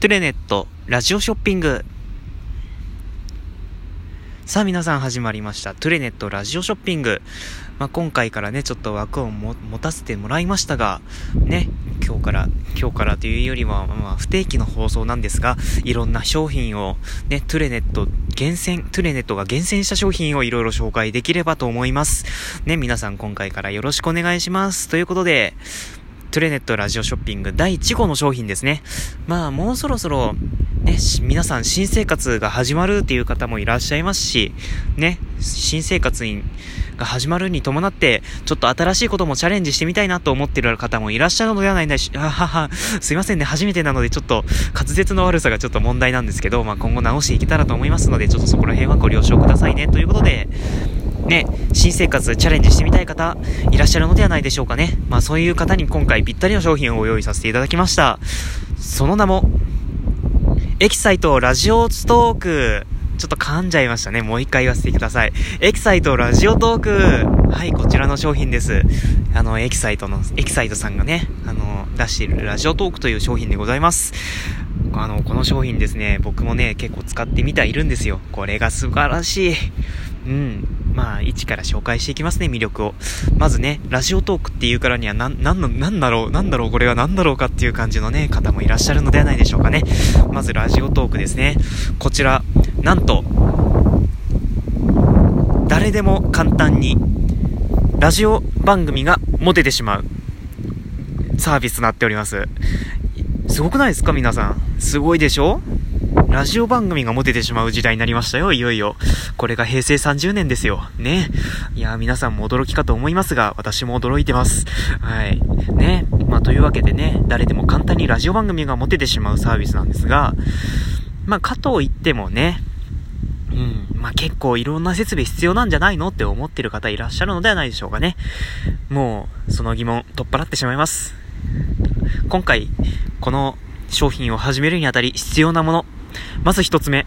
トゥレネットラジオショッピング。さあ皆さん始まりました。トゥレネットラジオショッピング、まあ、今回からねちょっと枠を持たせてもらいましたがね今日から今日からというよりは、まあ、不定期の放送なんですがいろんな商品をねトゥレネット厳選トゥレネットが厳選した商品をいろいろ紹介できればと思います。ね皆さん今回からよろしくお願いします。ということでトゥレネットラジオショッピング第1号の商品ですね。まあ、もうそろそろ、ね、皆さん新生活が始まるっていう方もいらっしゃいますし、ね、新生活が始まるに伴って、ちょっと新しいこともチャレンジしてみたいなと思っている方もいらっしゃるのではないでし、あはは、すいませんね、初めてなのでちょっと滑舌の悪さがちょっと問題なんですけど、まあ今後直していけたらと思いますので、ちょっとそこら辺はご了承くださいね。ということで、ね、新生活チャレンジしてみたい方いらっしゃるのではないでしょうかね。まあそういう方に今回ぴったりの商品をご用意させていただきました。その名も、エキサイトラジオストーク。ちょっと噛んじゃいましたね。もう一回言わせてください。エキサイトラジオトーク。はい、こちらの商品です。あの、エキサイトの、エキサイトさんがね、あの、出しているラジオトークという商品でございます。あの、この商品ですね、僕もね、結構使ってみているんですよ。これが素晴らしい。うん。まあ、一から紹介していきますね、魅力を。まずね、ラジオトークっていうからには、な、なんの、なんだろう、なんだろう、これは何だろうかっていう感じのね、方もいらっしゃるのではないでしょうかね。まず、ラジオトークですね。こちら、なんと、誰でも簡単に、ラジオ番組が持ててしまう、サービスとなっております。すごくないですか皆さん？すごいでしょ？ラジオ番組が持ててしまう時代になりましたよ、いよいよ。これが平成30年ですよ。ね。いや、皆さんも驚きかと思いますが、私も驚いてます。はい。ね。まあ、というわけでね、誰でも簡単にラジオ番組が持ててしまうサービスなんですが、まあ、かといってもね、うん。まあ、結構いろんな設備必要なんじゃないのって思ってる方いらっしゃるのではないでしょうかね。もう、その疑問、取っ払ってしまいます。今回、この商品を始めるにあたり必要なもの、まず一つ目。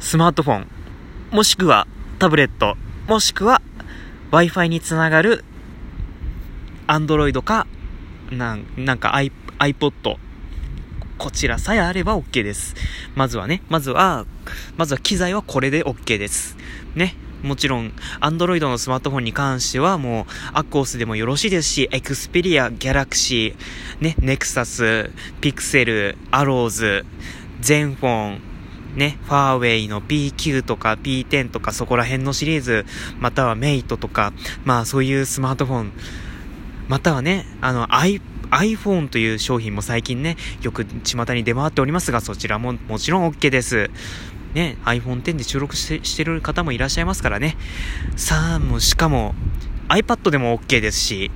スマートフォン、もしくはタブレット、もしくは Wi-Fi につながる Android か、なん、なんか iPod。こちらさえあれば OK です。まずはね、まずは、まずは機材はこれで OK です。ね。もちろん、Android のスマートフォンに関してはもう、アコースでもよろしいですし、Xperia、Galaxy、ね、Nexus、Pixel、Arrows、ゼンフォン、ね、ファーウェイの P9 とか P10 とかそこら辺のシリーズ、またはメイトとか、まあそういうスマートフォン、またはね、あの iPhone という商品も最近ね、よく巷に出回っておりますが、そちらももちろん OK です。ね、iPhone X で収録してしてる方もいらっしゃいますからね。さあ、もうしかも iPad でも OK ですし、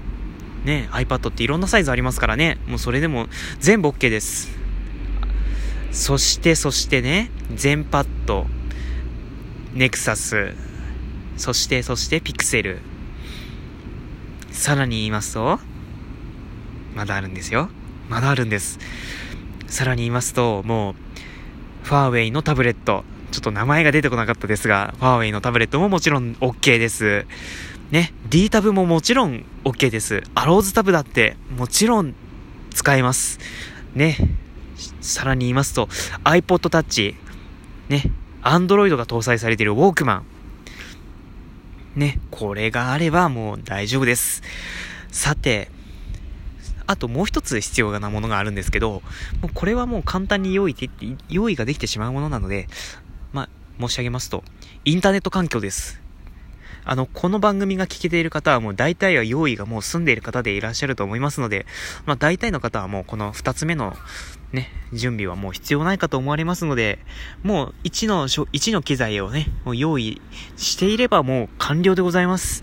ね、iPad っていろんなサイズありますからね、もうそれでも全部 OK です。そして、そしてね、全パッド、ネクサス、そして、そしてピクセル。さらに言いますと、まだあるんですよ。まだあるんです。さらに言いますと、もう、ファーウェイのタブレット。ちょっと名前が出てこなかったですが、ファーウェイのタブレットももちろん OK です。ね、D タブももちろん OK です。アローズタブだってもちろん使えます。ね、さらに言いますと、iPod Touch、ね、Android が搭載されているウォークマン。ね、これがあればもう大丈夫です。さて、あともう一つ必要なものがあるんですけど、もうこれはもう簡単に用意で用意ができてしまうものなので、まあ、申し上げますと、インターネット環境です。あの、この番組が聞けている方はもう大体は用意がもう済んでいる方でいらっしゃると思いますので、まあ大体の方はもうこの二つ目のね、準備はもう必要ないかと思われますので、もう1の、1の機材をね、もう用意していればもう完了でございます。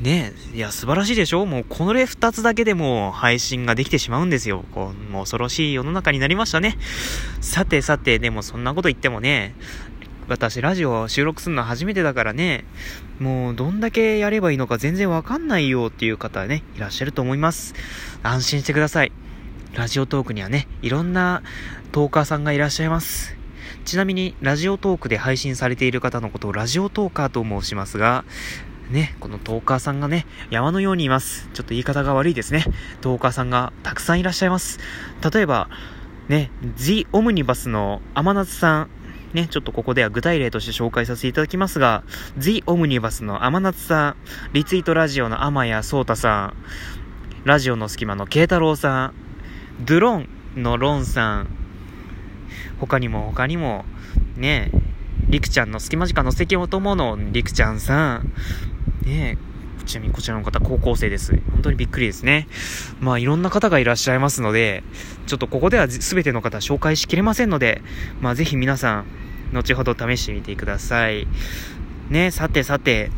ねえいや、素晴らしいでしょ？もうこれ2つだけでも配信ができてしまうんですよ。こう、もう恐ろしい世の中になりましたね。さてさて、でもそんなこと言ってもね、私ラジオ収録するの初めてだからね、もうどんだけやればいいのか全然わかんないよっていう方ね、いらっしゃると思います。安心してください。ラジオトークにはね、いろんなトーカーさんがいらっしゃいます。ちなみに、ラジオトークで配信されている方のことをラジオトーカーと申しますが、ね、このトーカーさんがね、山のようにいます。ちょっと言い方が悪いですね。トーカーさんがたくさんいらっしゃいます。例えば、ね、The Omnibus の天夏さん、ね、ちょっとここでは具体例として紹介させていただきますが、The Omnibus の天夏さん、リツイートラジオの天谷聡太さん、ラジオの隙間の慶太郎さん、ドゥロンのロンさん、他にも他にも、ね、りくちゃんの隙間時間の席を友のりくちゃんさん、ねちなみにこちらの方高校生です。本当にびっくりですね。まあいろんな方がいらっしゃいますので、ちょっとここでは全ての方紹介しきれませんので、まあぜひ皆さん、後ほど試してみてください。ねさてさて、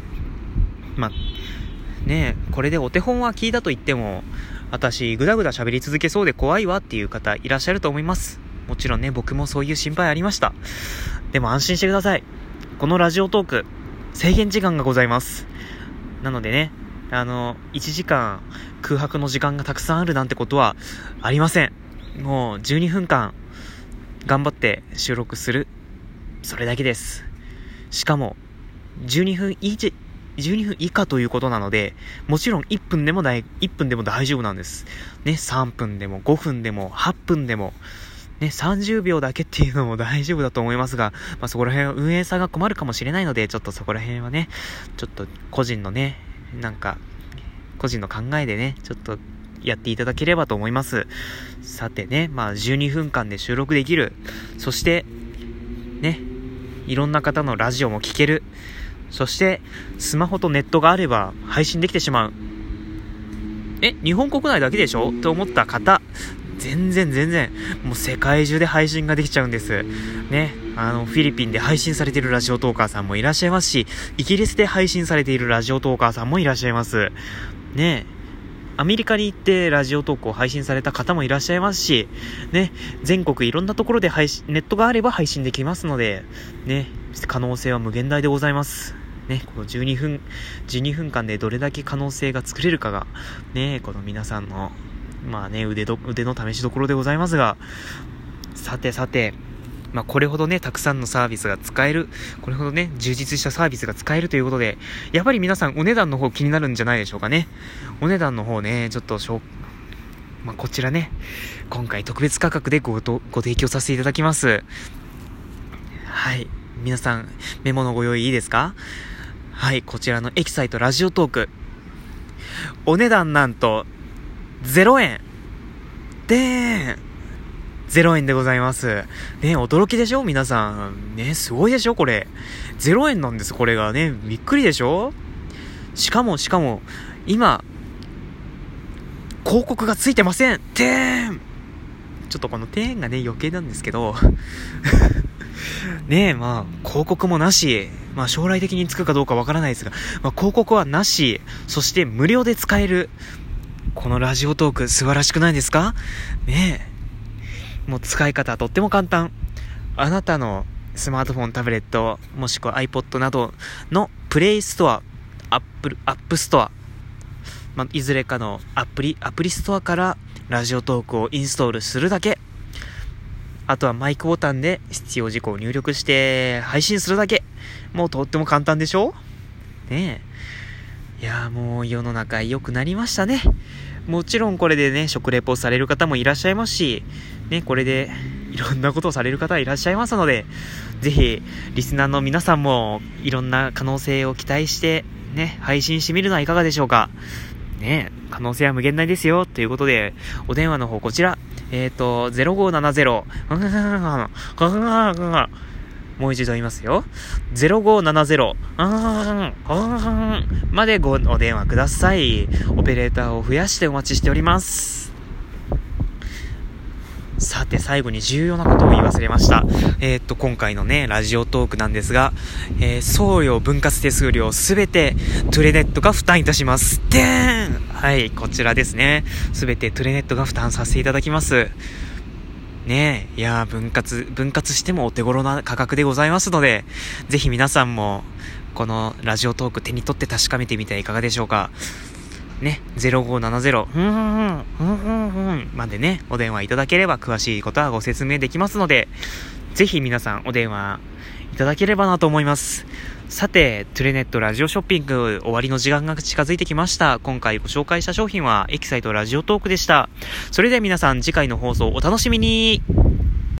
まあ、ねこれでお手本は聞いたと言っても、私、ぐだぐだ喋り続けそうで怖いわっていう方いらっしゃると思います。もちろんね、僕もそういう心配ありました。でも安心してください。このラジオトーク、制限時間がございます。なのでね、あの、1時間空白の時間がたくさんあるなんてことはありません。もう12分間頑張って収録する。それだけです。しかも、12分以上12分以下ということなので、もちろん1分でも大、1分でも大丈夫なんです。ね、3分でも5分でも8分でも、ね、30秒だけっていうのも大丈夫だと思いますが、まあ、そこら辺は運営さんが困るかもしれないので、ちょっとそこら辺はね、ちょっと個人のね、なんか、個人の考えでね、ちょっとやっていただければと思います。さてね、まあ12分間で収録できる。そして、ね、いろんな方のラジオも聴ける。そして、スマホとネットがあれば配信できてしまう。え、日本国内だけでしょ？と思った方、全然全然、もう世界中で配信ができちゃうんです。ね。あの、フィリピンで配信されているラジオトーカーさんもいらっしゃいますし、イギリスで配信されているラジオトーカーさんもいらっしゃいます。ねアメリカに行ってラジオトークを配信された方もいらっしゃいますし、ね、全国いろんなところで配信、ネットがあれば配信できますので、ね、可能性は無限大でございます。ね、この12分、12分間でどれだけ可能性が作れるかが、ね、この皆さんのまあね、腕ど、腕の試しどころでございますが、さてさて、まあ、これほどね、たくさんのサービスが使える、これほどね、充実したサービスが使えるということで、やっぱり皆さんお値段の方気になるんじゃないでしょうかね。お値段の方ね、ちょっとしょまあ、こちらね、今回特別価格でごご提供させていただきます。はい。皆さん、メモのご用意いいですか？はい、こちらのエキサイトラジオトーク。お値段なんと、0円。でーん。0円でございます。ね、驚きでしょ？皆さん。ね、すごいでしょ？これ。0円なんです、これがね。びっくりでしょ？しかも、しかも、今、広告がついてませんてーんちょっとこのてーんがね、余計なんですけど ねえ、まあ、広告もなし、まあ将来的につくかどうかわからないですが、まあ広告はなし、そして無料で使える。このラジオトーク素晴らしくないですか？ねえ。もう使い方はとっても簡単。あなたのスマートフォン、タブレット、もしくは iPod などのプレイストア、アップル、アップストア、まあ、いずれかのアプリ、アプリストアからラジオトークをインストールするだけ。あとはマイクボタンで必要事項を入力して配信するだけ。もうとっても簡単でしょ？ねえ。いやもう世の中良くなりましたね。もちろんこれでね、食レポされる方もいらっしゃいますし、ね、これでいろんなことをされる方いらっしゃいますので、ぜひ、リスナーの皆さんもいろんな可能性を期待して、ね、配信してみるのはいかがでしょうか。ね、可能性は無限大ですよ。ということで、お電話の方こちら、えっ、ー、と、0570、もう一度言いますよ。0570、あーん、あーんまでごお電話ください。オペレーターを増やしてお待ちしております。さて、最後に重要なことを言い忘れました。えー、っと、今回のね、ラジオトークなんですが、えー、送料分割手数料すべて、トゥレネットが負担いたします。でーんはい、こちらですね。すべてトゥレネットが負担させていただきます。ねえ、いや分割、分割してもお手頃な価格でございますので、ぜひ皆さんも、このラジオトーク手に取って確かめてみてはいかがでしょうか。ね、0570、ふんふんふん、ふんふんふん、までね、お電話いただければ詳しいことはご説明できますので、ぜひ皆さんお電話いただければなと思います。さて、トゥレネットラジオショッピング終わりの時間が近づいてきました。今回ご紹介した商品はエキサイトラジオトークでした。それでは皆さん次回の放送お楽しみに